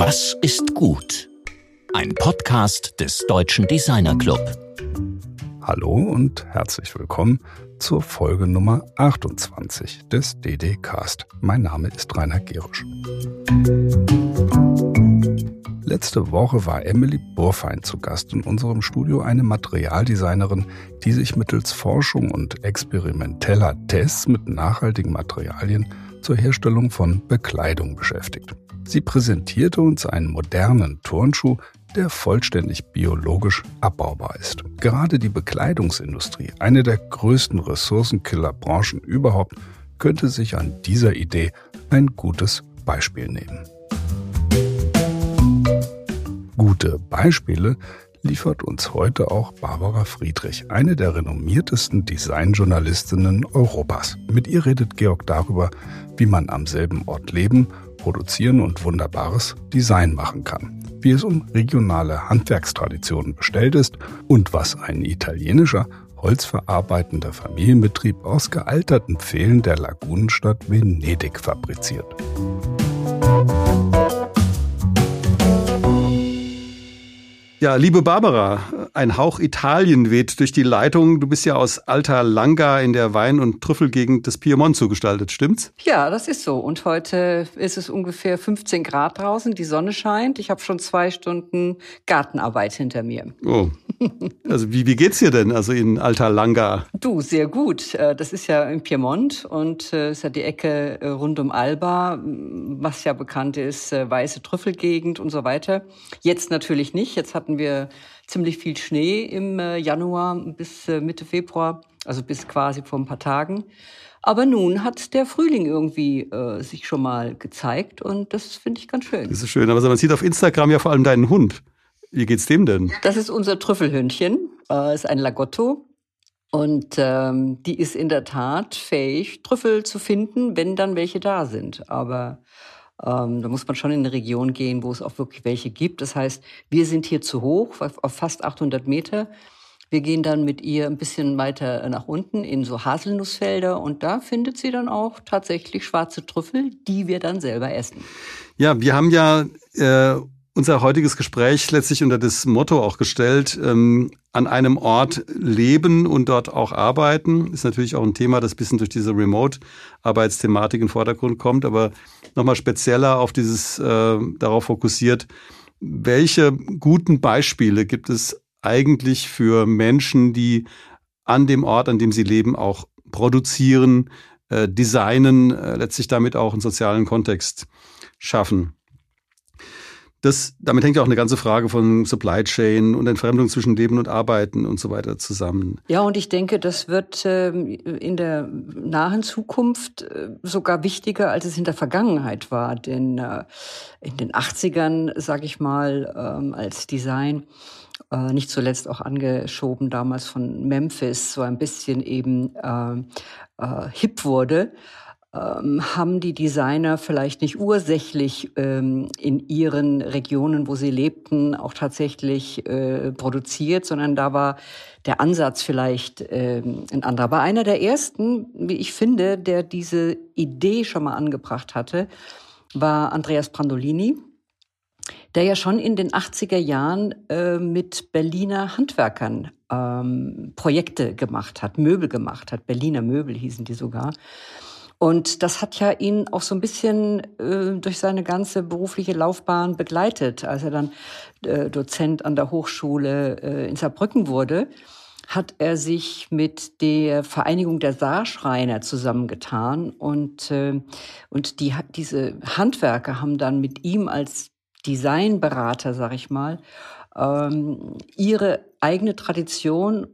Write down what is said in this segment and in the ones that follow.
Was ist gut? Ein Podcast des Deutschen Designer Club. Hallo und herzlich willkommen zur Folge Nummer 28 des DD Cast. Mein Name ist Rainer Gerisch. Letzte Woche war Emily Burfein zu Gast in unserem Studio, eine Materialdesignerin, die sich mittels Forschung und experimenteller Tests mit nachhaltigen Materialien zur Herstellung von Bekleidung beschäftigt. Sie präsentierte uns einen modernen Turnschuh, der vollständig biologisch abbaubar ist. Gerade die Bekleidungsindustrie, eine der größten Ressourcenkillerbranchen überhaupt, könnte sich an dieser Idee ein gutes Beispiel nehmen. Gute Beispiele liefert uns heute auch Barbara Friedrich, eine der renommiertesten Designjournalistinnen Europas. Mit ihr redet Georg darüber, wie man am selben Ort leben, produzieren und wunderbares Design machen kann, wie es um regionale Handwerkstraditionen bestellt ist und was ein italienischer holzverarbeitender Familienbetrieb aus gealterten Pfählen der Lagunenstadt Venedig fabriziert. Ja, liebe Barbara, ein Hauch Italien weht durch die Leitung. Du bist ja aus Alta Langa in der Wein- und Trüffelgegend des Piemont zugestaltet, stimmt's? Ja, das ist so. Und heute ist es ungefähr 15 Grad draußen, die Sonne scheint. Ich habe schon zwei Stunden Gartenarbeit hinter mir. Oh. Also wie, wie geht's dir denn, also in Alta Langa? Du, sehr gut. Äh, das ist ja im Piemont und äh, ist ja die Ecke äh, rund um Alba, was ja bekannt ist, weiße Trüffelgegend und so weiter. Jetzt natürlich nicht. Jetzt hat hatten wir ziemlich viel Schnee im äh, Januar bis äh, Mitte Februar, also bis quasi vor ein paar Tagen. Aber nun hat der Frühling irgendwie äh, sich schon mal gezeigt und das finde ich ganz schön. Das ist schön, aber man sieht auf Instagram ja vor allem deinen Hund. Wie geht's dem denn? Das ist unser Trüffelhündchen, äh, ist ein Lagotto. Und ähm, die ist in der Tat fähig, Trüffel zu finden, wenn dann welche da sind. Aber ähm, da muss man schon in eine Region gehen, wo es auch wirklich welche gibt. Das heißt, wir sind hier zu hoch, auf fast 800 Meter. Wir gehen dann mit ihr ein bisschen weiter nach unten in so Haselnussfelder und da findet sie dann auch tatsächlich schwarze Trüffel, die wir dann selber essen. Ja, wir haben ja äh, unser heutiges Gespräch letztlich unter das Motto auch gestellt, ähm, an einem Ort leben und dort auch arbeiten. Ist natürlich auch ein Thema, das bisschen durch diese Remote-Arbeitsthematik in den Vordergrund kommt, aber nochmal spezieller auf dieses, äh, darauf fokussiert, welche guten Beispiele gibt es eigentlich für Menschen, die an dem Ort, an dem sie leben, auch produzieren, äh, designen, äh, letztlich damit auch einen sozialen Kontext schaffen? Das, damit hängt ja auch eine ganze Frage von Supply Chain und Entfremdung zwischen Leben und Arbeiten und so weiter zusammen. Ja, und ich denke, das wird ähm, in der nahen Zukunft äh, sogar wichtiger, als es in der Vergangenheit war. Denn äh, in den 80ern, sage ich mal, ähm, als Design äh, nicht zuletzt auch angeschoben damals von Memphis, so ein bisschen eben hip wurde, ähm, haben die Designer vielleicht nicht ursächlich ähm, in ihren Regionen, wo sie lebten, auch tatsächlich äh, produziert, sondern da war der Ansatz vielleicht ähm, ein anderer. Aber einer der ersten, wie ich finde, der diese Idee schon mal angebracht hatte, war Andreas Brandolini, der ja schon in den 80er Jahren äh, mit Berliner Handwerkern ähm, Projekte gemacht hat, Möbel gemacht hat. Berliner Möbel hießen die sogar. Und das hat ja ihn auch so ein bisschen äh, durch seine ganze berufliche Laufbahn begleitet. Als er dann äh, Dozent an der Hochschule äh, in Saarbrücken wurde, hat er sich mit der Vereinigung der Saarschreiner zusammengetan und, äh, und die, diese Handwerker haben dann mit ihm als Designberater, sag ich mal, ähm, ihre eigene Tradition,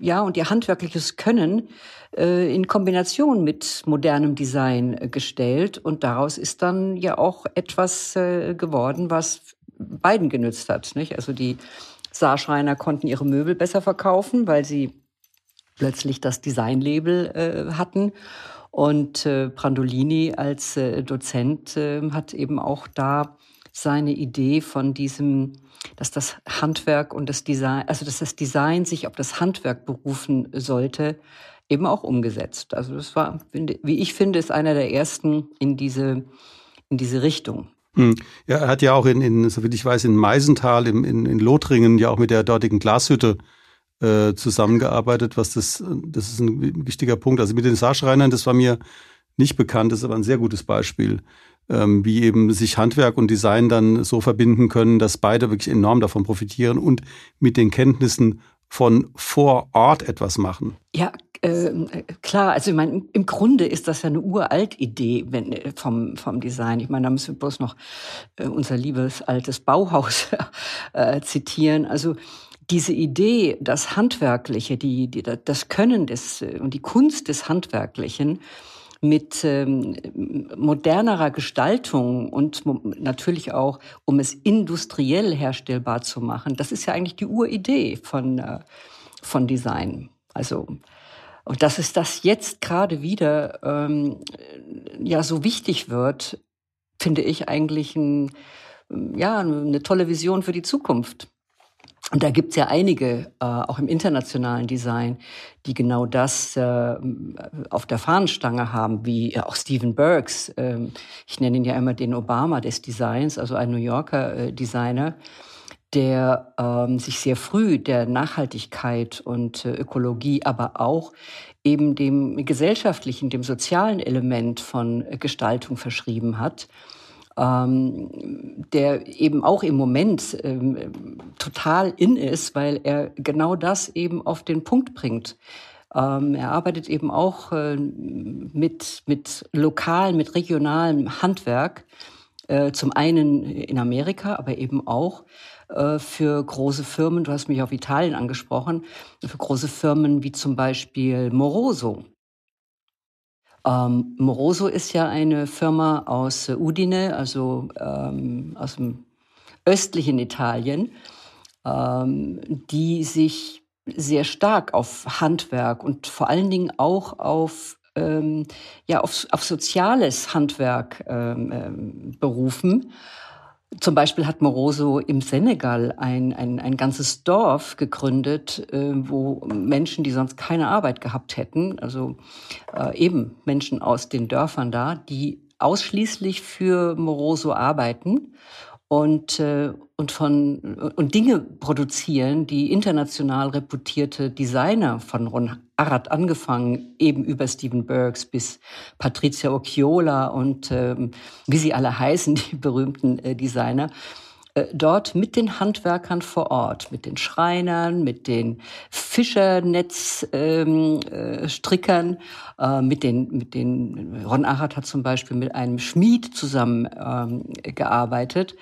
äh, ja, und ihr handwerkliches Können äh, in Kombination mit modernem Design äh, gestellt. Und daraus ist dann ja auch etwas äh, geworden, was beiden genützt hat. Nicht? Also die Saarschreiner konnten ihre Möbel besser verkaufen, weil sie plötzlich das Designlabel äh, hatten. Und äh, Brandolini als Dozent hat eben auch da seine Idee von diesem, dass das Handwerk und das Design, also dass das Design sich auf das Handwerk berufen sollte, eben auch umgesetzt. Also das war, wie ich finde, ist einer der ersten in diese, in diese Richtung. Hm. Ja, er hat ja auch in, in so wie ich weiß, in Meisenthal, im, in, in Lothringen ja auch mit der dortigen Glashütte äh, zusammengearbeitet, was das, das ist ein wichtiger Punkt. Also mit den Saarschreinern, das war mir nicht bekannt, das ist aber ein sehr gutes Beispiel, ähm, wie eben sich Handwerk und Design dann so verbinden können, dass beide wirklich enorm davon profitieren und mit den Kenntnissen von vor Ort etwas machen. Ja, äh, klar, also ich meine, im Grunde ist das ja eine uralt Idee wenn, äh, vom, vom Design. Ich meine, da müssen wir bloß noch äh, unser liebes altes Bauhaus äh, zitieren. Also diese Idee, das Handwerkliche, die, die, das Können des äh, und die Kunst des Handwerklichen mit ähm, modernerer Gestaltung und natürlich auch, um es industriell herstellbar zu machen, das ist ja eigentlich die Uridee von, äh, von Design. Also und dass es das jetzt gerade wieder ähm, ja so wichtig wird, finde ich eigentlich ein, ja, eine tolle Vision für die Zukunft. Und da gibt's ja einige, äh, auch im internationalen Design, die genau das äh, auf der Fahnenstange haben, wie auch Stephen Burks. Äh, ich nenne ihn ja immer den Obama des Designs, also ein New Yorker äh, Designer, der ähm, sich sehr früh der Nachhaltigkeit und äh, Ökologie, aber auch eben dem gesellschaftlichen, dem sozialen Element von Gestaltung verschrieben hat ähm, der eben auch im Moment ähm, total in ist, weil er genau das eben auf den Punkt bringt. Ähm, er arbeitet eben auch äh, mit, mit lokalen, mit regionalem Handwerk, äh, zum einen in Amerika, aber eben auch äh, für große Firmen, du hast mich auf Italien angesprochen, für große Firmen wie zum Beispiel Moroso. Ähm, Moroso ist ja eine Firma aus Udine, also ähm, aus dem östlichen Italien, ähm, die sich sehr stark auf Handwerk und vor allen Dingen auch auf ähm, ja auf, auf soziales Handwerk ähm, ähm, berufen zum Beispiel hat Moroso im Senegal ein, ein, ein ganzes Dorf gegründet, äh, wo Menschen, die sonst keine Arbeit gehabt hätten, also äh, eben Menschen aus den Dörfern da, die ausschließlich für Moroso arbeiten und, äh, und, von, und Dinge produzieren, die international reputierte Designer von Arad angefangen, eben über Stephen Burks bis Patricia Occhiola und ähm, wie sie alle heißen, die berühmten äh, Designer, äh, dort mit den Handwerkern vor Ort, mit den Schreinern, mit den Fischernetzstrickern, ähm, äh, äh, mit den, mit den, Ron Arad hat zum Beispiel mit einem Schmied zusammen ähm, gearbeitet,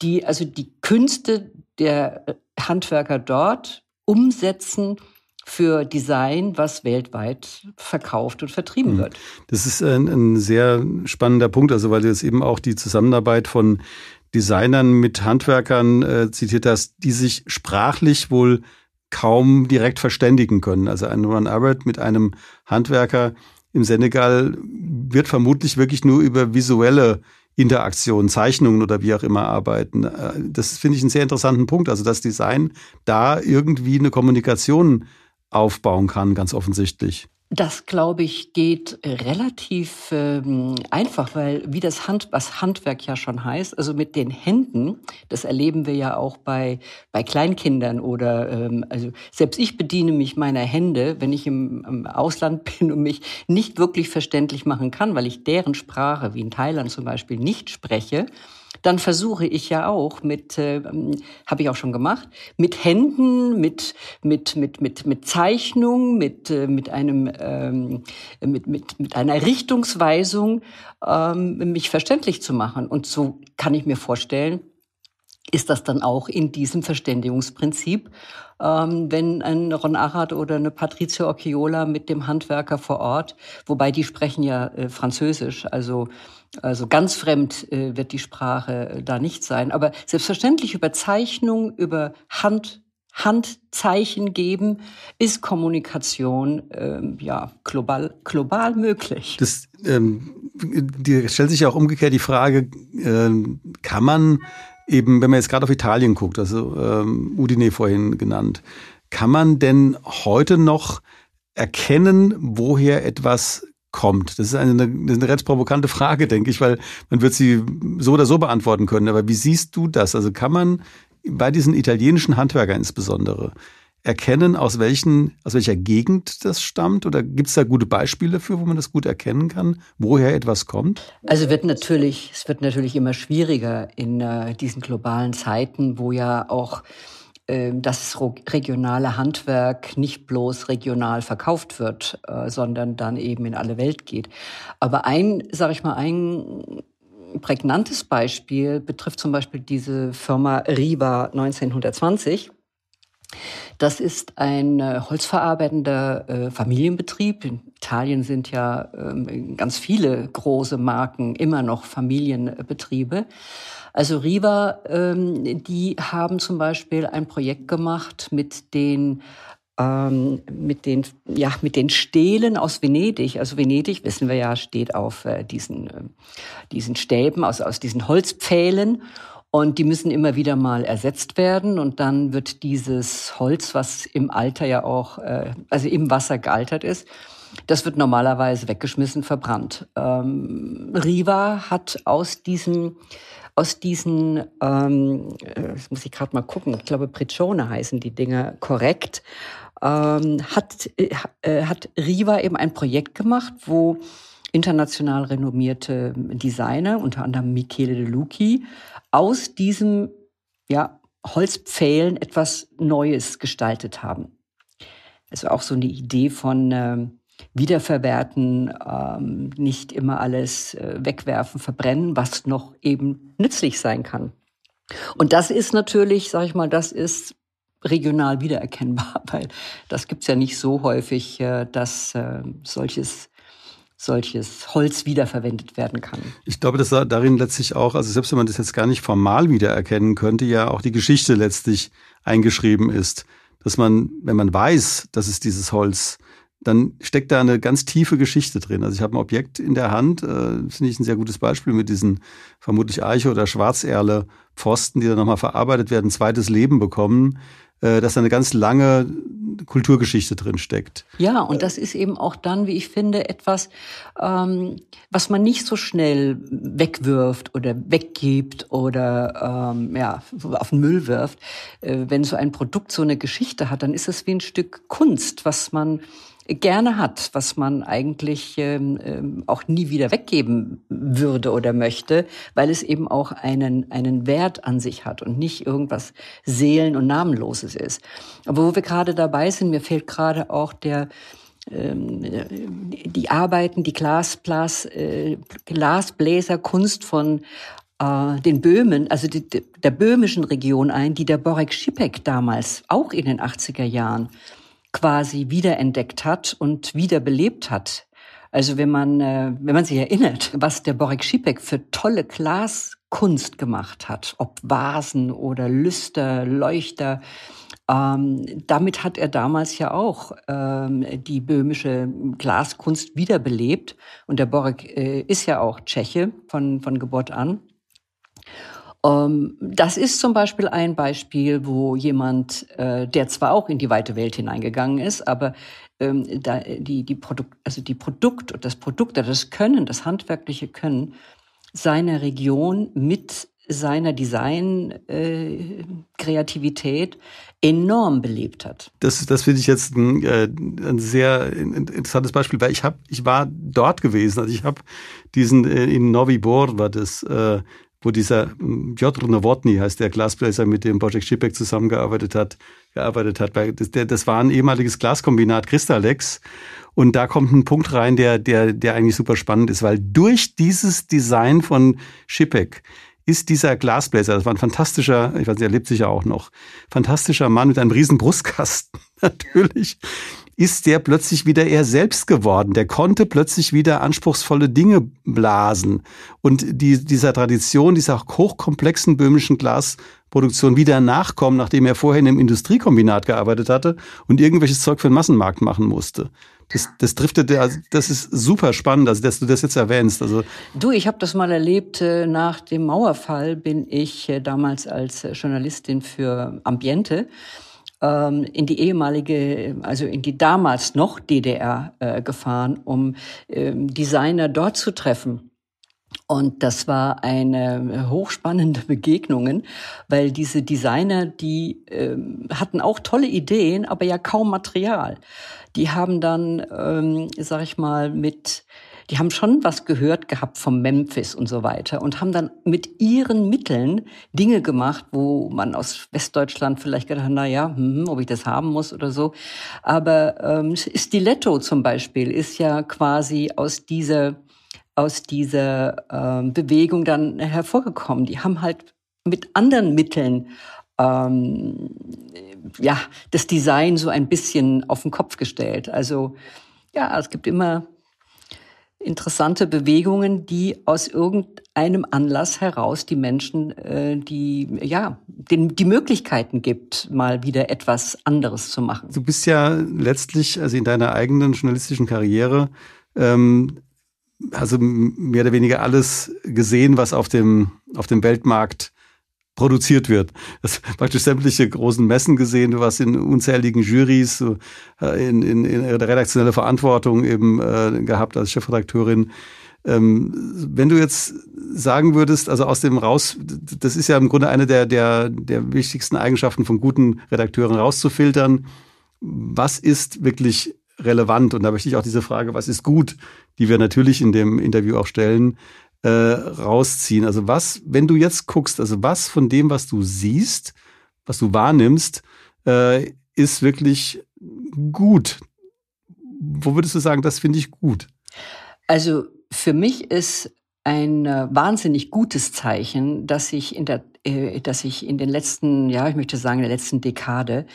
die also die Künste der Handwerker dort umsetzen für Design, was weltweit verkauft und vertrieben hm. wird. Das ist ein, ein sehr spannender Punkt, also weil du jetzt eben auch die Zusammenarbeit von Designern mit Handwerkern äh, zitiert hast, die sich sprachlich wohl kaum direkt verständigen können. Also ein Ron Arbert mit einem Handwerker im Senegal wird vermutlich wirklich nur über visuelle Interaktionen, Zeichnungen oder wie auch immer arbeiten. Äh, das finde ich einen sehr interessanten Punkt. Also das Design da irgendwie eine Kommunikation aufbauen kann, ganz offensichtlich. Das, glaube ich, geht relativ ähm, einfach, weil wie das Hand, was Handwerk ja schon heißt, also mit den Händen, das erleben wir ja auch bei, bei Kleinkindern oder ähm, also selbst ich bediene mich meiner Hände, wenn ich im, im Ausland bin und mich nicht wirklich verständlich machen kann, weil ich deren Sprache, wie in Thailand zum Beispiel, nicht spreche dann versuche ich ja auch mit, äh, habe ich auch schon gemacht, mit Händen, mit mit mit mit mit Zeichnung, mit äh, mit einem ähm, mit mit mit einer Richtungsweisung ähm, mich verständlich zu machen. Und so kann ich mir vorstellen, ist das dann auch in diesem Verständigungsprinzip, ähm, wenn ein Ron Arad oder eine Patricia Occhiola mit dem Handwerker vor Ort, wobei die sprechen ja äh, Französisch, also also ganz fremd äh, wird die Sprache äh, da nicht sein. Aber selbstverständlich über Zeichnung, über Hand, Handzeichen geben, ist Kommunikation ähm, ja global, global möglich. Das ähm, die stellt sich ja auch umgekehrt die Frage, äh, kann man eben, wenn man jetzt gerade auf Italien guckt, also ähm, Udine vorhin genannt, kann man denn heute noch erkennen, woher etwas kommt? Das ist eine, eine, ganz provokante Frage, denke ich, weil man wird sie so oder so beantworten können. Aber wie siehst du das? Also kann man bei diesen italienischen Handwerkern insbesondere erkennen, aus, welchen, aus welcher Gegend das stammt? Oder gibt es da gute Beispiele dafür, wo man das gut erkennen kann, woher etwas kommt? Also wird natürlich, es wird natürlich immer schwieriger in äh, diesen globalen Zeiten, wo ja auch das regionale Handwerk nicht bloß regional verkauft wird, äh, sondern dann eben in alle Welt geht. Aber ein, sage ich mal, ein prägnantes Beispiel betrifft zum Beispiel diese Firma Riva 1920. Das ist ein äh, holzverarbeitender äh, Familienbetrieb. In Italien sind ja ähm, ganz viele große Marken immer noch Familienbetriebe. Also Riva, ähm, die haben zum Beispiel ein Projekt gemacht mit den ähm, mit den ja mit den Stelen aus Venedig. Also Venedig wissen wir ja steht auf äh, diesen äh, diesen Stäben aus aus diesen Holzpfählen und die müssen immer wieder mal ersetzt werden und dann wird dieses Holz, was im Alter ja auch äh, also im Wasser gealtert ist, das wird normalerweise weggeschmissen, verbrannt. Ähm, Riva hat aus diesen aus diesen, ähm, äh, das muss ich gerade mal gucken, ich glaube Pricione heißen die Dinger korrekt, ähm, hat, äh, hat Riva eben ein Projekt gemacht, wo international renommierte Designer, unter anderem Michele De Lucchi, aus diesem ja, Holzpfählen etwas Neues gestaltet haben. Also auch so eine Idee von äh, Wiederverwerten, ähm, nicht immer alles äh, wegwerfen, verbrennen, was noch eben nützlich sein kann. Und das ist natürlich, sage ich mal, das ist regional wiedererkennbar, weil das gibt's ja nicht so häufig, äh, dass äh, solches solches Holz wiederverwendet werden kann. Ich glaube, dass darin letztlich auch, also selbst wenn man das jetzt gar nicht formal wiedererkennen könnte, ja auch die Geschichte letztlich eingeschrieben ist. Dass man, wenn man weiß, dass es dieses Holz dann steckt da eine ganz tiefe Geschichte drin. Also ich habe ein Objekt in der Hand, äh, finde ich ein sehr gutes Beispiel mit diesen vermutlich Eiche oder Schwarzerle Pfosten, die dann nochmal verarbeitet werden, zweites Leben bekommen, äh, dass da eine ganz lange Kulturgeschichte drin steckt. Ja, und das ist eben auch dann, wie ich finde, etwas, ähm, was man nicht so schnell wegwirft oder weggibt oder ähm, ja, auf den Müll wirft. Äh, wenn so ein Produkt so eine Geschichte hat, dann ist es wie ein Stück Kunst, was man gerne hat, was man eigentlich ähm, ähm, auch nie wieder weggeben würde oder möchte, weil es eben auch einen, einen Wert an sich hat und nicht irgendwas Seelen- und Namenloses ist. Aber wo wir gerade dabei sind, mir fehlt gerade auch der ähm, die Arbeiten, die Glasblas, äh, Glasbläserkunst von äh, den Böhmen, also die, der böhmischen Region ein, die der Borek Schipek damals auch in den 80er Jahren quasi wiederentdeckt hat und wiederbelebt hat. Also wenn man, äh, wenn man sich erinnert, was der Borek Schipek für tolle Glaskunst gemacht hat, ob Vasen oder Lüster, Leuchter, ähm, damit hat er damals ja auch ähm, die böhmische Glaskunst wiederbelebt. Und der Borek äh, ist ja auch Tscheche von, von Geburt an. Ähm, das ist zum Beispiel ein Beispiel, wo jemand, äh, der zwar auch in die weite Welt hineingegangen ist, aber ähm, da, die, die Produkt, also die Produkt und das Produkt, das Können, das handwerkliche Können seiner Region mit seiner Design-Kreativität äh, enorm belebt hat. Das, das finde ich jetzt ein, äh, ein sehr interessantes Beispiel, weil ich habe, ich war dort gewesen, also ich habe diesen in Novi Bor war das äh, wo dieser hm, Piotr Nowotny heißt der Glasbläser, mit dem Božek Schipek zusammengearbeitet hat, gearbeitet hat. Das, war ein ehemaliges Glaskombinat Crystalex. Und da kommt ein Punkt rein, der, der, der eigentlich super spannend ist, weil durch dieses Design von Schipek ist dieser Glasbläser, das war ein fantastischer, ich weiß nicht, er lebt sicher auch noch, fantastischer Mann mit einem riesen Brustkasten, natürlich, ist der plötzlich wieder er selbst geworden. Der konnte plötzlich wieder anspruchsvolle Dinge blasen und die, dieser Tradition, dieser hochkomplexen böhmischen Glasproduktion wieder nachkommen, nachdem er vorher in einem Industriekombinat gearbeitet hatte und irgendwelches Zeug für den Massenmarkt machen musste. Das, das driftet, also das ist super spannend, also dass du das jetzt erwähnst. Also du, ich habe das mal erlebt. Äh, nach dem Mauerfall bin ich äh, damals als Journalistin für Ambiente ähm, in die ehemalige, also in die damals noch DDR äh, gefahren, um ähm, Designer dort zu treffen. Und das war eine hochspannende Begegnungen, weil diese Designer, die ähm, hatten auch tolle Ideen, aber ja kaum Material. Die haben dann, ähm, sag ich mal, mit die haben schon was gehört gehabt vom Memphis und so weiter und haben dann mit ihren Mitteln Dinge gemacht, wo man aus Westdeutschland vielleicht gedacht hat, na ja, hm, ob ich das haben muss oder so. Aber ähm, Stiletto zum Beispiel ist ja quasi aus dieser aus dieser ähm, Bewegung dann hervorgekommen. Die haben halt mit anderen Mitteln ähm, ja das Design so ein bisschen auf den Kopf gestellt. Also ja, es gibt immer interessante Bewegungen, die aus irgendeinem Anlass heraus die Menschen, äh, die ja den, die Möglichkeiten gibt, mal wieder etwas anderes zu machen. Du bist ja letztlich, also in deiner eigenen journalistischen Karriere, ähm, also mehr oder weniger alles gesehen, was auf dem auf dem Weltmarkt produziert wird. Das praktisch sämtliche großen Messen gesehen, du warst in unzähligen Juries, äh, in, in, in redaktionelle Verantwortung eben äh, gehabt als Chefredakteurin. Ähm, wenn du jetzt sagen würdest, also aus dem raus, das ist ja im Grunde eine der, der, der wichtigsten Eigenschaften von guten Redakteuren rauszufiltern, was ist wirklich relevant? Und da möchte ich auch diese Frage, was ist gut, die wir natürlich in dem Interview auch stellen, äh, rausziehen. Also was, wenn du jetzt guckst, also was von dem, was du siehst, was du wahrnimmst, äh, ist wirklich gut. Wo würdest du sagen, das finde ich gut? Also für mich ist ein äh, wahnsinnig gutes Zeichen, dass sich in der äh, dass sich in den letzten, ja, ich möchte sagen, in der letzten Dekade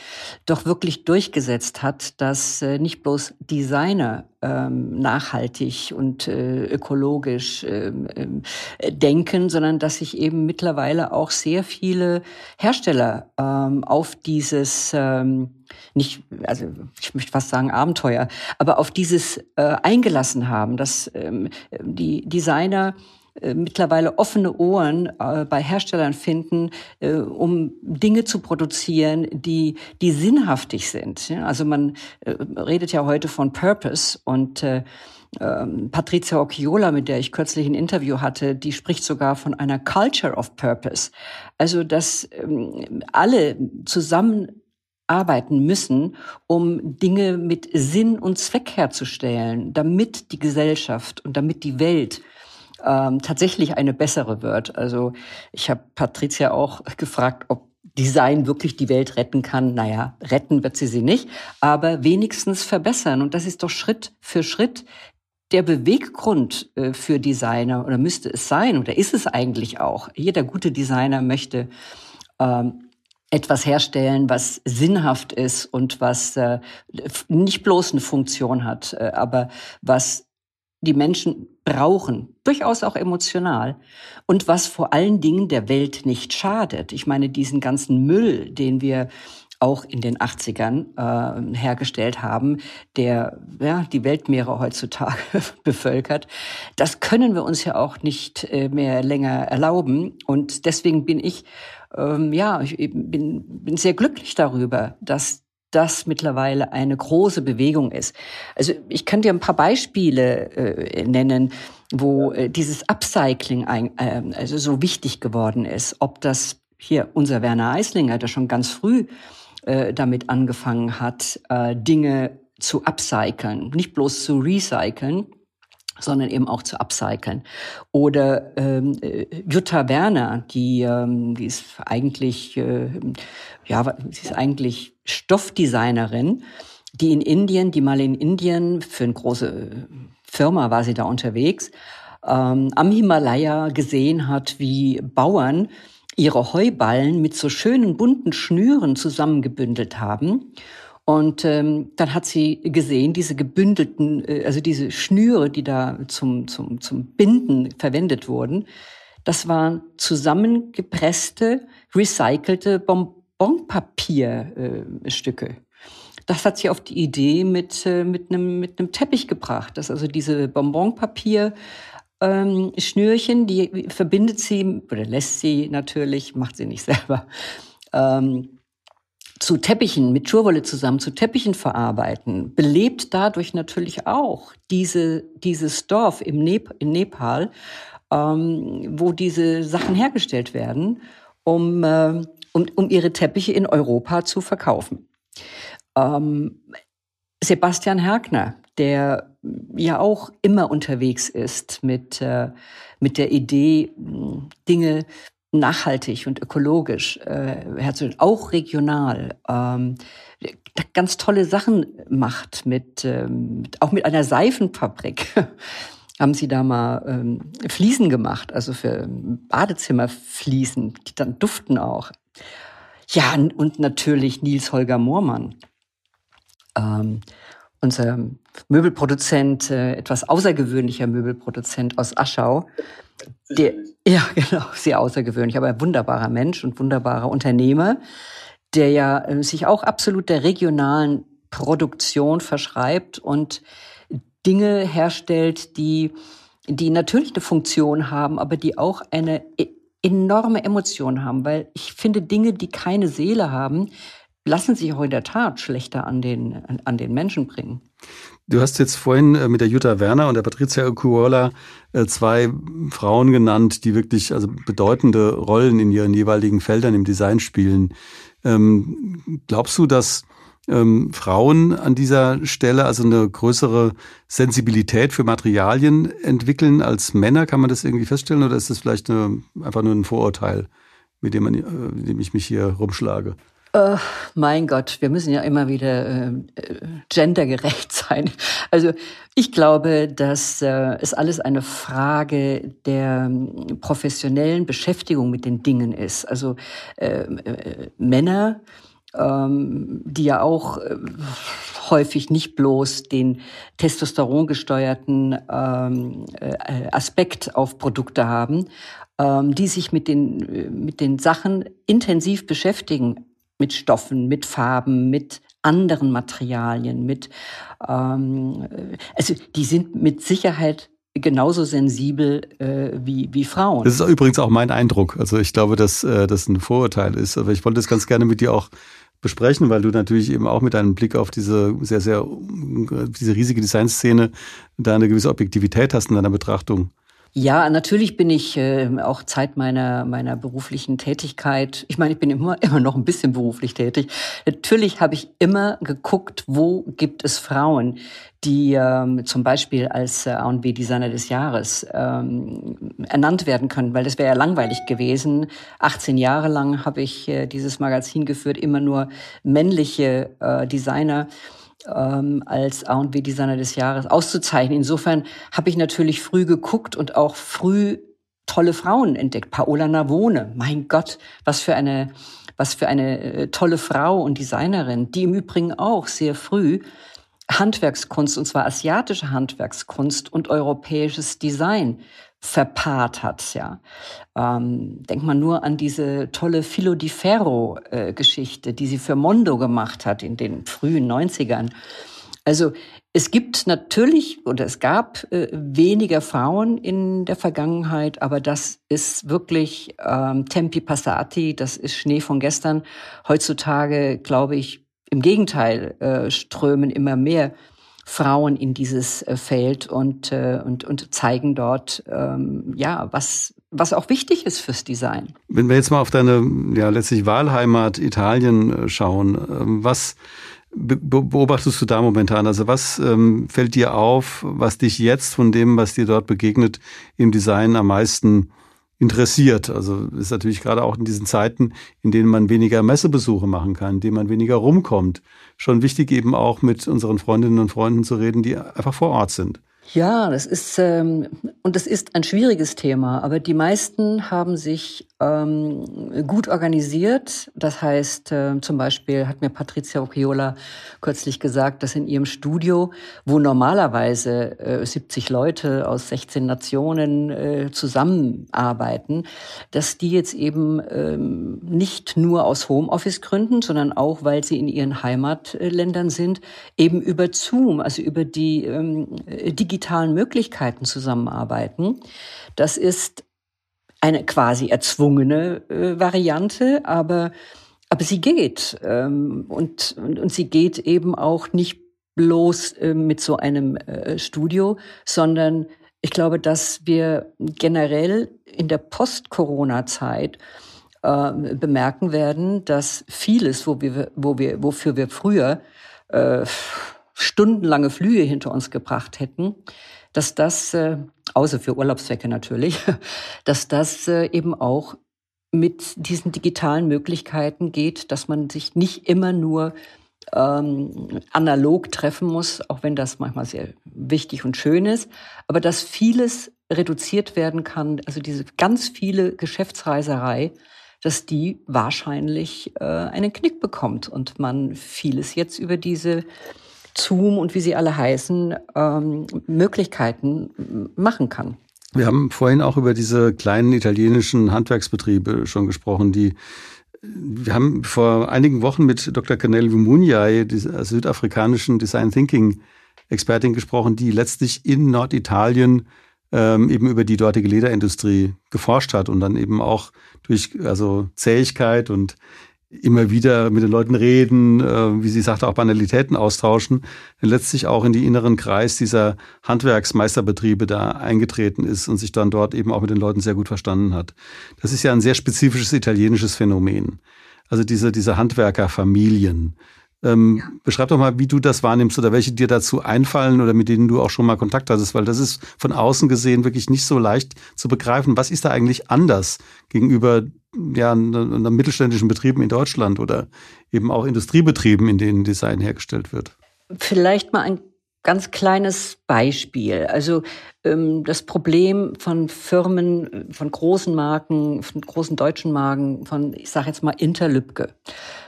doch wirklich durchgesetzt hat, dass äh, nicht bloß Designer ähm, nachhaltig und äh, ökologisch ähm, äh, denken, sondern dass sich eben mittlerweile auch sehr viele Hersteller ähm, auf dieses ähm, nicht, also ich möchte fast sagen Abenteuer, aber auf dieses äh, eingelassen haben, dass ähm, die Designer äh, mittlerweile offene Ohren äh, bei Herstellern finden, äh, um Dinge zu produzieren, die, die sinnhaftig sind. Ja? Also man äh, redet ja heute von Purpose und äh, ähm, Patricia Occhiola, mit der ich kürzlich ein Interview hatte, die spricht sogar von einer Culture of Purpose. Also, dass ähm, alle zusammen arbeiten müssen, um Dinge mit Sinn und Zweck herzustellen, damit die Gesellschaft und damit die Welt ähm, tatsächlich eine bessere wird. Also ich habe Patricia auch gefragt, ob Design wirklich die Welt retten kann. Naja, retten wird sie sie nicht, aber wenigstens verbessern. Und das ist doch Schritt für Schritt der Beweggrund äh, für Designer oder müsste es sein oder ist es eigentlich auch. Jeder gute Designer möchte ähm, etwas herstellen, was sinnhaft ist und was äh, nicht bloß eine Funktion hat, äh, aber was die Menschen brauchen, durchaus auch emotional, und was vor allen Dingen der Welt nicht schadet. Ich meine, diesen ganzen Müll, den wir auch in den 80ern äh, hergestellt haben, der ja, die Weltmeere heutzutage bevölkert. Das können wir uns ja auch nicht äh, mehr länger erlauben. Und deswegen bin ich, ähm, ja, ich bin, bin sehr glücklich darüber, dass das mittlerweile eine große Bewegung ist. Also ich kann dir ein paar Beispiele äh, nennen, wo äh, dieses Upcycling ein, äh, also so wichtig geworden ist. Ob das hier unser Werner Eislinger, der schon ganz früh äh, damit angefangen hat, äh, Dinge zu upcyclen, nicht bloß zu recyceln, sondern eben auch zu upcyclen. Oder ähm, äh, Jutta Werner, die, ähm, die ist eigentlich, äh, ja, sie ist eigentlich Stoffdesignerin, die in Indien, die mal in Indien für eine große Firma war sie da unterwegs, ähm, am Himalaya gesehen hat, wie Bauern ihre Heuballen mit so schönen bunten Schnüren zusammengebündelt haben und ähm, dann hat sie gesehen, diese gebündelten, äh, also diese Schnüre, die da zum, zum, zum Binden verwendet wurden, das waren zusammengepresste, recycelte Bonbonpapierstücke. Äh, das hat sie auf die Idee mit, äh, mit, einem, mit einem Teppich gebracht, dass also diese Bonbonpapier ähm, Schnürchen, die verbindet sie oder lässt sie natürlich, macht sie nicht selber, ähm, zu Teppichen, mit Schurwolle zusammen zu Teppichen verarbeiten, belebt dadurch natürlich auch diese, dieses Dorf im Nep in Nepal, ähm, wo diese Sachen hergestellt werden, um, äh, um, um ihre Teppiche in Europa zu verkaufen. Ähm, Sebastian Herkner, der ja auch immer unterwegs ist mit, äh, mit der Idee, Dinge nachhaltig und ökologisch äh, auch regional, ähm, ganz tolle Sachen macht mit, ähm, auch mit einer Seifenfabrik. haben sie da mal ähm, Fliesen gemacht, also für Badezimmerfliesen, die dann duften auch. Ja, und natürlich Nils Holger Moormann, ähm, unser Möbelproduzent, äh, etwas außergewöhnlicher Möbelproduzent aus Aschau. Der, ja, genau, sehr außergewöhnlich, aber ein wunderbarer Mensch und wunderbarer Unternehmer, der ja äh, sich auch absolut der regionalen Produktion verschreibt und Dinge herstellt, die, die natürlich eine Funktion haben, aber die auch eine e-, enorme Emotion haben, weil ich finde, Dinge, die keine Seele haben, lassen sich auch in der Tat schlechter an den, an den Menschen bringen. Du hast jetzt vorhin äh, mit der Jutta Werner und der Patricia Okuola äh, zwei Frauen genannt, die wirklich also bedeutende Rollen in ihren jeweiligen Feldern im Design spielen. Ähm, glaubst du, dass ähm, Frauen an dieser Stelle also eine größere Sensibilität für Materialien entwickeln als Männer? Kann man das irgendwie feststellen oder ist das vielleicht eine, einfach nur ein Vorurteil, mit dem, man, äh, mit dem ich mich hier rumschlage? Uh, mein Gott, wir müssen ja immer wieder äh, gendergerecht sein. Also ich glaube, dass äh, es alles eine Frage der äh, professionellen Beschäftigung mit den Dingen ist. Also äh, äh, Männer, ähm, die ja auch äh, häufig nicht bloß den Testosteron gesteuerten ähm, äh, Aspekt auf Produkte haben, ähm, die sich mit den, mit den Sachen intensiv beschäftigen mit Stoffen, mit Farben, mit anderen Materialien, mit ähm, also die sind mit Sicherheit genauso sensibel äh, wie, wie Frauen. Das ist übrigens auch mein Eindruck. Also ich glaube, dass äh, das ein Vorurteil ist. Aber ich wollte das ganz gerne mit dir auch besprechen, weil du natürlich eben auch mit deinem Blick auf diese sehr, sehr, diese riesige Designszene da eine gewisse Objektivität hast in deiner Betrachtung. Ja, natürlich bin ich äh, auch Zeit meiner meiner beruflichen Tätigkeit. Ich meine, ich bin immer immer noch ein bisschen beruflich tätig. Natürlich habe ich immer geguckt, wo gibt es Frauen, die ähm, zum Beispiel als äh, A&B Designer des Jahres ähm, ernannt werden können, weil das wäre ja langweilig gewesen. 18 Jahre lang habe ich äh, dieses Magazin geführt, immer nur männliche äh, Designer ähm, als A&W-Designer des Jahres auszuzeichnen. Insofern habe ich natürlich früh geguckt und auch früh tolle Frauen entdeckt. Paola Navone, mein Gott, was für eine, was für eine äh, tolle Frau und Designerin, die im Übrigen auch sehr früh Handwerkskunst, und zwar asiatische Handwerkskunst und europäisches Design verpaart hat. Ja, ähm, denkt man nur an diese tolle Filo di Ferro äh, die sie für Mondo gemacht hat in den frühen 90ern. Also es gibt natürlich oder es gab äh, weniger Frauen in der Vergangenheit, aber das ist wirklich ähm, Tempi Passati, das ist Schnee von gestern. Heutzutage, glaube ich, im Gegenteil, äh, strömen immer mehr Frauen in dieses äh, Feld und, äh, und, und zeigen dort, ähm, ja, was, was auch wichtig ist fürs Design. Wenn wir jetzt mal auf deine ja, letztlich Wahlheimat Italien äh, schauen, ähm, was beobachtest du da momentan? Also was ähm, fällt dir auf, was dich jetzt von dem, was dir dort begegnet, im Design am meisten interessiert. Also ist natürlich gerade auch in diesen Zeiten, in denen man weniger Messebesuche machen kann, in denen man weniger rumkommt, schon wichtig eben auch mit unseren Freundinnen und Freunden zu reden, die einfach vor Ort sind. Ja, das ist ähm, und das ist ein schwieriges Thema, aber die meisten haben sich ähm, gut organisiert. Das heißt, äh, zum Beispiel hat mir Patricia Occhiola kürzlich gesagt, dass in ihrem Studio, wo normalerweise äh, 70 Leute aus 16 Nationen äh, zusammenarbeiten, dass die jetzt eben ähm, nicht nur aus Homeoffice-Gründen, sondern auch, weil sie in ihren Heimatländern sind, eben über Zoom, also über die ähm, digitalen Möglichkeiten zusammenarbeiten. Das ist eine quasi erzwungene äh, Variante, aber aber sie geht ähm, und, und, und sie geht eben auch nicht bloß äh, mit so einem äh, Studio, sondern ich glaube, dass wir generell in der Post-Corona-Zeit äh, bemerken werden, dass vieles, wo wir, wo wir, wofür wir früher äh, stundenlange Flüge hinter uns gebracht hätten, dass das, äh, außer für Urlaubszwecke natürlich, dass das äh, eben auch mit diesen digitalen Möglichkeiten geht, dass man sich nicht immer nur ähm, analog treffen muss, auch wenn das manchmal sehr wichtig und schön ist, aber dass vieles reduziert werden kann, also diese ganz viele Geschäftsreiserei, dass die wahrscheinlich äh, einen Knick bekommt und man vieles jetzt über diese Zoom und wie sie alle heißen, ähm, Möglichkeiten machen kann. Wir haben vorhin auch über diese kleinen italienischen Handwerksbetriebe schon gesprochen, die wir haben vor einigen Wochen mit Dr. Canel Vimunyai, dieser südafrikanischen Design Thinking Expertin gesprochen, die letztlich in Norditalien ähm, eben über die dortige Lederindustrie geforscht hat und dann eben auch durch also Zähigkeit und immer wieder mit den Leuten reden, äh, wie sie sagte, auch Banalitäten austauschen, letztlich auch in die inneren Kreis dieser Handwerksmeisterbetriebe da eingetreten ist und sich dann dort eben auch mit den Leuten sehr gut verstanden hat. Das ist ja ein sehr spezifisches italienisches Phänomen. Also diese, diese Handwerkerfamilien, ähm, ja. Beschreib doch mal, wie du das wahrnimmst oder welche dir dazu einfallen oder mit denen du auch schon mal Kontakt hattest, weil das ist von außen gesehen wirklich nicht so leicht zu begreifen. Was ist da eigentlich anders gegenüber ja, einem mittelständischen Betrieben in Deutschland oder eben auch Industriebetrieben, in denen Design hergestellt wird? Vielleicht mal ein ganz kleines Beispiel. Also ähm, das Problem von Firmen, von großen Marken, von großen deutschen Marken, von, ich sage jetzt mal Interlübke,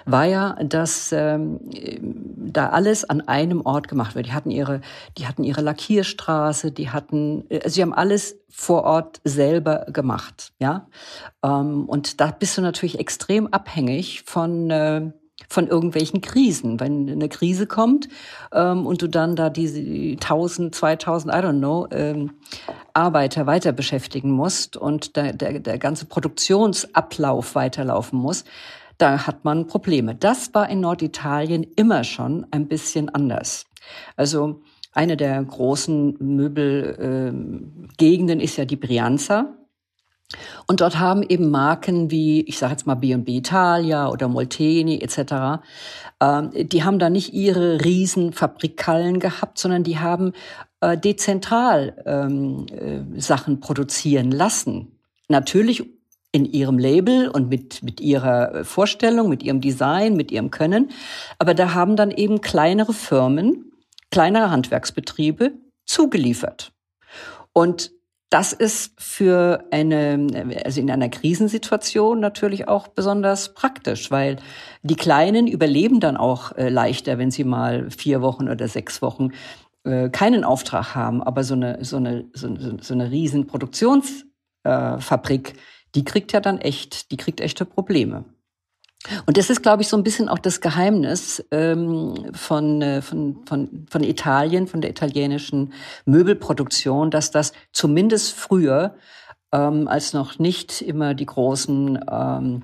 war ja, dass ähm, da alles an einem Ort gemacht wird. Die hatten ihre, die hatten ihre Lackierstraße, die hatten, also sie haben alles vor Ort selber gemacht, ja. Ähm, und da bist du natürlich extrem abhängig von äh, von irgendwelchen Krisen. Wenn eine Krise kommt ähm, und du dann da diese 1000, 2000, I don't know, ähm, Arbeiter weiter beschäftigen musst und der, der, der ganze Produktionsablauf weiterlaufen muss, da hat man Probleme. Das war in Norditalien immer schon ein bisschen anders. Also eine der großen Möbelgegenden äh, ist ja die Brianza. Und dort haben eben Marken wie, ich sage jetzt mal B&B Italia oder Molteni etc., äh, die haben da nicht ihre Riesenfabrikhallen gehabt, sondern die haben äh, dezentral ähm, äh, Sachen produzieren lassen. Natürlich in ihrem Label und mit, mit ihrer Vorstellung, mit ihrem Design, mit ihrem Können. Aber da haben dann eben kleinere Firmen, kleinere Handwerksbetriebe zugeliefert. Und das ist für eine, also in einer Krisensituation natürlich auch besonders praktisch, weil die Kleinen überleben dann auch äh, leichter, wenn sie mal vier Wochen oder sechs Wochen äh, keinen Auftrag haben. Aber so eine, so eine, so, so eine riesen äh, die kriegt ja dann echt, die kriegt echte Probleme. Und das ist, glaube ich, so ein bisschen auch das Geheimnis ähm, von, äh, von, von, von Italien, von der italienischen Möbelproduktion, dass das zumindest früher, ähm, als noch nicht immer die großen ähm,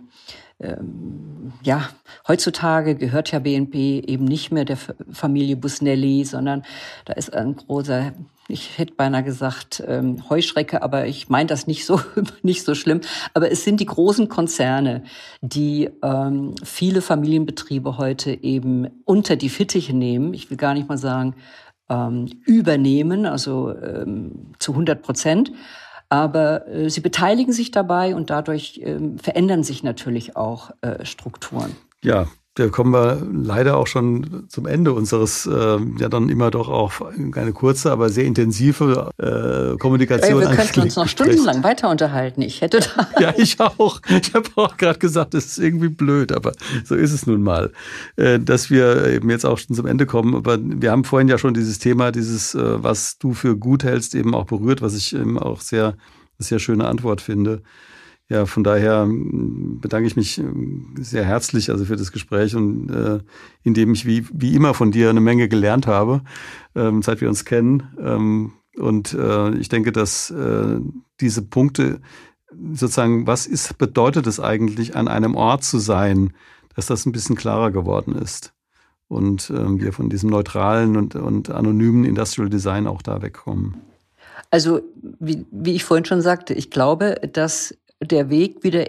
ähm, ja, heutzutage gehört ja BNP eben nicht mehr der Familie Busnelli, sondern da ist ein großer, ich hätte beinahe gesagt ähm, Heuschrecke, aber ich meine das nicht so nicht so schlimm. Aber es sind die großen Konzerne, die ähm, viele Familienbetriebe heute eben unter die Fittiche nehmen. Ich will gar nicht mal sagen ähm, übernehmen, also ähm, zu 100 Prozent aber äh, sie beteiligen sich dabei und dadurch äh, verändern sich natürlich auch äh, Strukturen. Ja, da kommen wir leider auch schon zum Ende unseres, äh, ja dann immer doch auch eine kurze, aber sehr intensive äh, Kommunikation. Ey, wir könnten uns noch stundenlang weiter unterhalten. Ich hätte da. ja, ich auch. Ich habe auch gerade gesagt, das ist irgendwie blöd, aber so ist es nun mal, äh, dass wir eben jetzt auch schon zum Ende kommen. Aber wir haben vorhin ja schon dieses Thema, dieses, äh, was du für gut hältst, eben auch berührt, was ich eben auch sehr, sehr schöne Antwort finde. Ja, von daher ähm, bedanke ich mich ähm, sehr herzlich also für das Gespräch und äh, indem ich wie, wie immer von dir eine Menge gelernt habe, ähm, seit wir uns kennen. Ähm, und äh, ich denke, dass äh, diese Punkte sozusagen, was ist, bedeutet es eigentlich, an einem Ort zu sein, dass das ein bisschen klarer geworden ist und ähm, wir von diesem neutralen und, und anonymen Industrial Design auch da wegkommen. Also, wie, wie ich vorhin schon sagte, ich glaube, dass der Weg wieder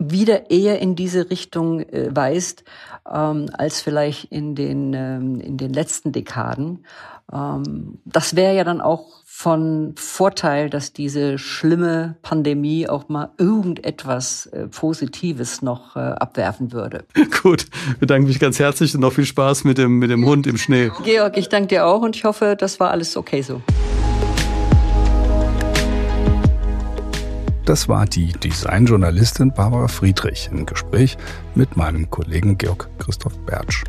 wieder eher in diese Richtung äh, weist ähm, als vielleicht in den ähm, in den letzten Dekaden. Ähm, das wäre ja dann auch von Vorteil, dass diese schlimme Pandemie auch mal irgendetwas äh, Positives noch äh, abwerfen würde. Gut, bedanke mich ganz herzlich und noch viel Spaß mit dem mit dem Hund im Schnee. Georg, ich danke dir auch und ich hoffe, das war alles okay so. Das war die Designjournalistin Barbara Friedrich im Gespräch mit meinem Kollegen Georg Christoph Bertsch.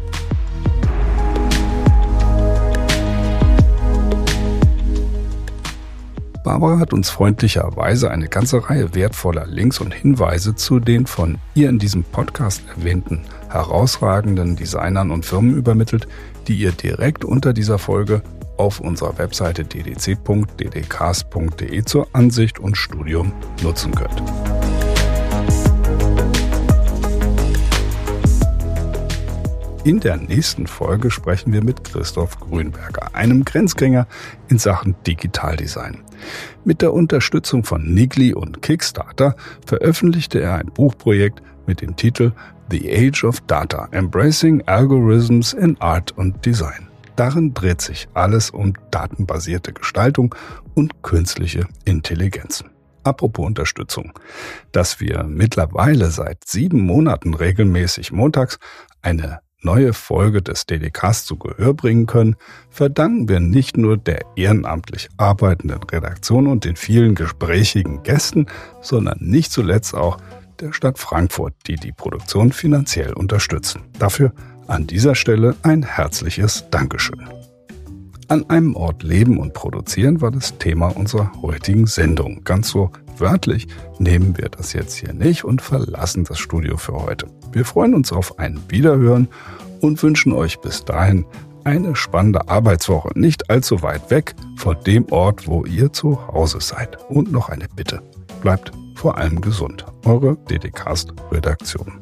Barbara hat uns freundlicherweise eine ganze Reihe wertvoller Links und Hinweise zu den von ihr in diesem Podcast erwähnten herausragenden Designern und Firmen übermittelt, die ihr direkt unter dieser Folge auf unserer Webseite ddc.ddcast.de zur Ansicht und Studium nutzen könnt. In der nächsten Folge sprechen wir mit Christoph Grünberger, einem Grenzgänger in Sachen Digitaldesign. Mit der Unterstützung von Nigli und Kickstarter veröffentlichte er ein Buchprojekt mit dem Titel The Age of Data, Embracing Algorithms in Art und Design. Darin dreht sich alles um datenbasierte Gestaltung und künstliche Intelligenz. Apropos Unterstützung. Dass wir mittlerweile seit sieben Monaten regelmäßig montags eine neue Folge des DDKs zu Gehör bringen können, verdanken wir nicht nur der ehrenamtlich arbeitenden Redaktion und den vielen gesprächigen Gästen, sondern nicht zuletzt auch der Stadt Frankfurt, die die Produktion finanziell unterstützen. Dafür an dieser Stelle ein herzliches Dankeschön. An einem Ort leben und produzieren war das Thema unserer heutigen Sendung. Ganz so wörtlich nehmen wir das jetzt hier nicht und verlassen das Studio für heute. Wir freuen uns auf ein Wiederhören und wünschen euch bis dahin eine spannende Arbeitswoche, nicht allzu weit weg von dem Ort, wo ihr zu Hause seid. Und noch eine Bitte. Bleibt vor allem gesund. Eure DDcast Redaktion.